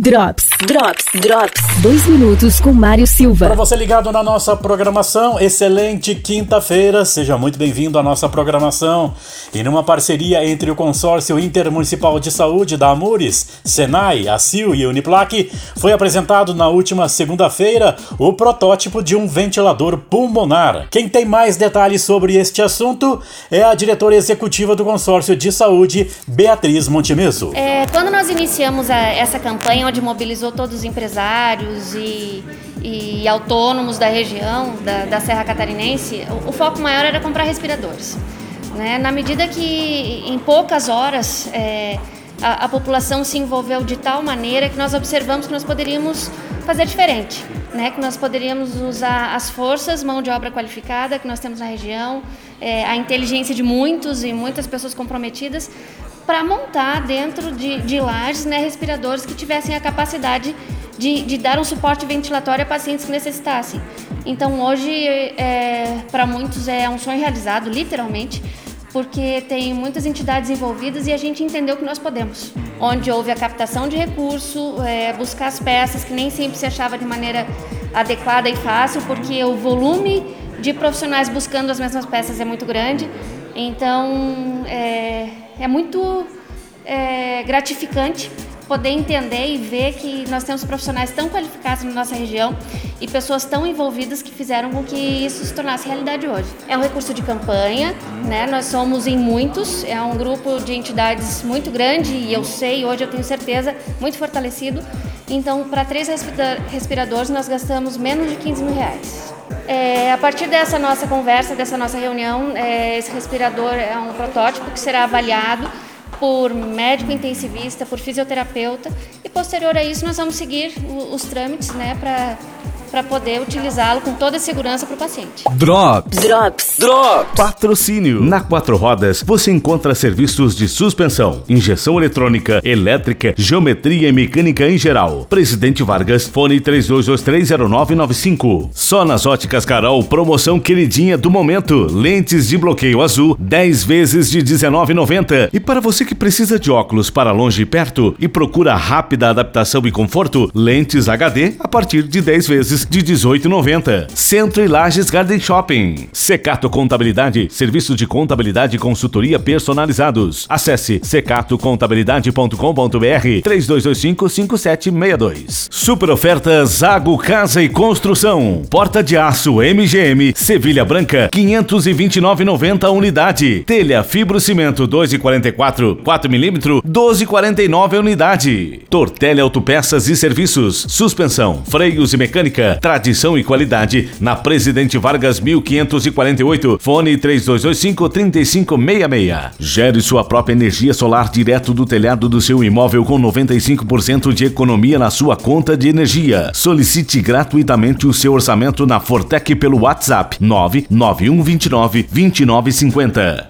Drops, Drops, Drops. Dois minutos com Mário Silva. Para você ligado na nossa programação, excelente quinta-feira. Seja muito bem-vindo à nossa programação. E numa parceria entre o Consórcio Intermunicipal de Saúde da Amures, Senai, ACIL e Uniplac, foi apresentado na última segunda-feira o protótipo de um ventilador pulmonar. Quem tem mais detalhes sobre este assunto é a diretora executiva do Consórcio de Saúde, Beatriz Montemeso. É, quando nós iniciamos a, essa campanha, onde mobilizou todos os empresários e, e autônomos da região, da, da Serra Catarinense, o, o, foco maior era comprar respiradores. Né? Na medida que em poucas horas é, a, a, população se envolveu de tal maneira que nós observamos que nós poderíamos fazer diferente, né? que nós poderíamos usar as forças, mão de obra qualificada que nós temos na região, é, a inteligência de muitos e muitas pessoas comprometidas para montar dentro de, de lajes né, respiradores que tivessem a capacidade de, de, dar um suporte ventilatório a pacientes que necessitassem. Então, hoje, é, para muitos, é um sonho realizado, literalmente, porque tem muitas entidades envolvidas e a gente entendeu que nós podemos. Onde houve a captação de recurso, é, buscar as peças que nem sempre se achava de maneira adequada e fácil, porque o volume de profissionais buscando as mesmas peças é muito grande. Então, é, é muito é, gratificante poder entender e ver que nós temos profissionais tão qualificados na nossa região e pessoas tão envolvidas que fizeram com que isso se tornasse realidade hoje. É um recurso de campanha, né? Nós somos em muitos, é um grupo de entidades muito grande e eu sei, hoje eu tenho certeza, muito fortalecido. Então, para três respiradores, nós gastamos menos de 15 mil reais. É, a partir dessa nossa conversa, dessa nossa reunião, é, esse respirador é um protótipo que será avaliado por médico intensivista, por fisioterapeuta e posterior a isso nós vamos seguir os, os trâmites né, para para poder utilizá-lo com toda a segurança para o paciente. Drops. Drops. Drops. Patrocínio. Na Quatro Rodas você encontra serviços de suspensão, injeção eletrônica, elétrica, geometria e mecânica em geral. Presidente Vargas, fone 32230995. Só nas óticas Carol, promoção queridinha do momento. Lentes de bloqueio azul, 10 vezes de 19,90. E para você que precisa de óculos para longe e perto e procura rápida adaptação e conforto, lentes HD a partir de 10 vezes vezes de 18,90. Centro e Lages Garden Shopping. Secato Contabilidade, serviços de contabilidade e consultoria personalizados. Acesse secatocontabilidade.com.br 32255762. Super ofertas Zago Casa e Construção. Porta de aço MGM, Sevilha Branca, 529,90 unidade. Telha fibrocimento 2,44, 4 mm, 12,49 unidade. Tortelli Autopeças e Serviços, suspensão, freios e mecânica tradição e qualidade na Presidente Vargas 1548, fone 3225 3566. Gere sua própria energia solar direto do telhado do seu imóvel com 95% de economia na sua conta de energia. Solicite gratuitamente o seu orçamento na Fortec pelo WhatsApp 99129 2950.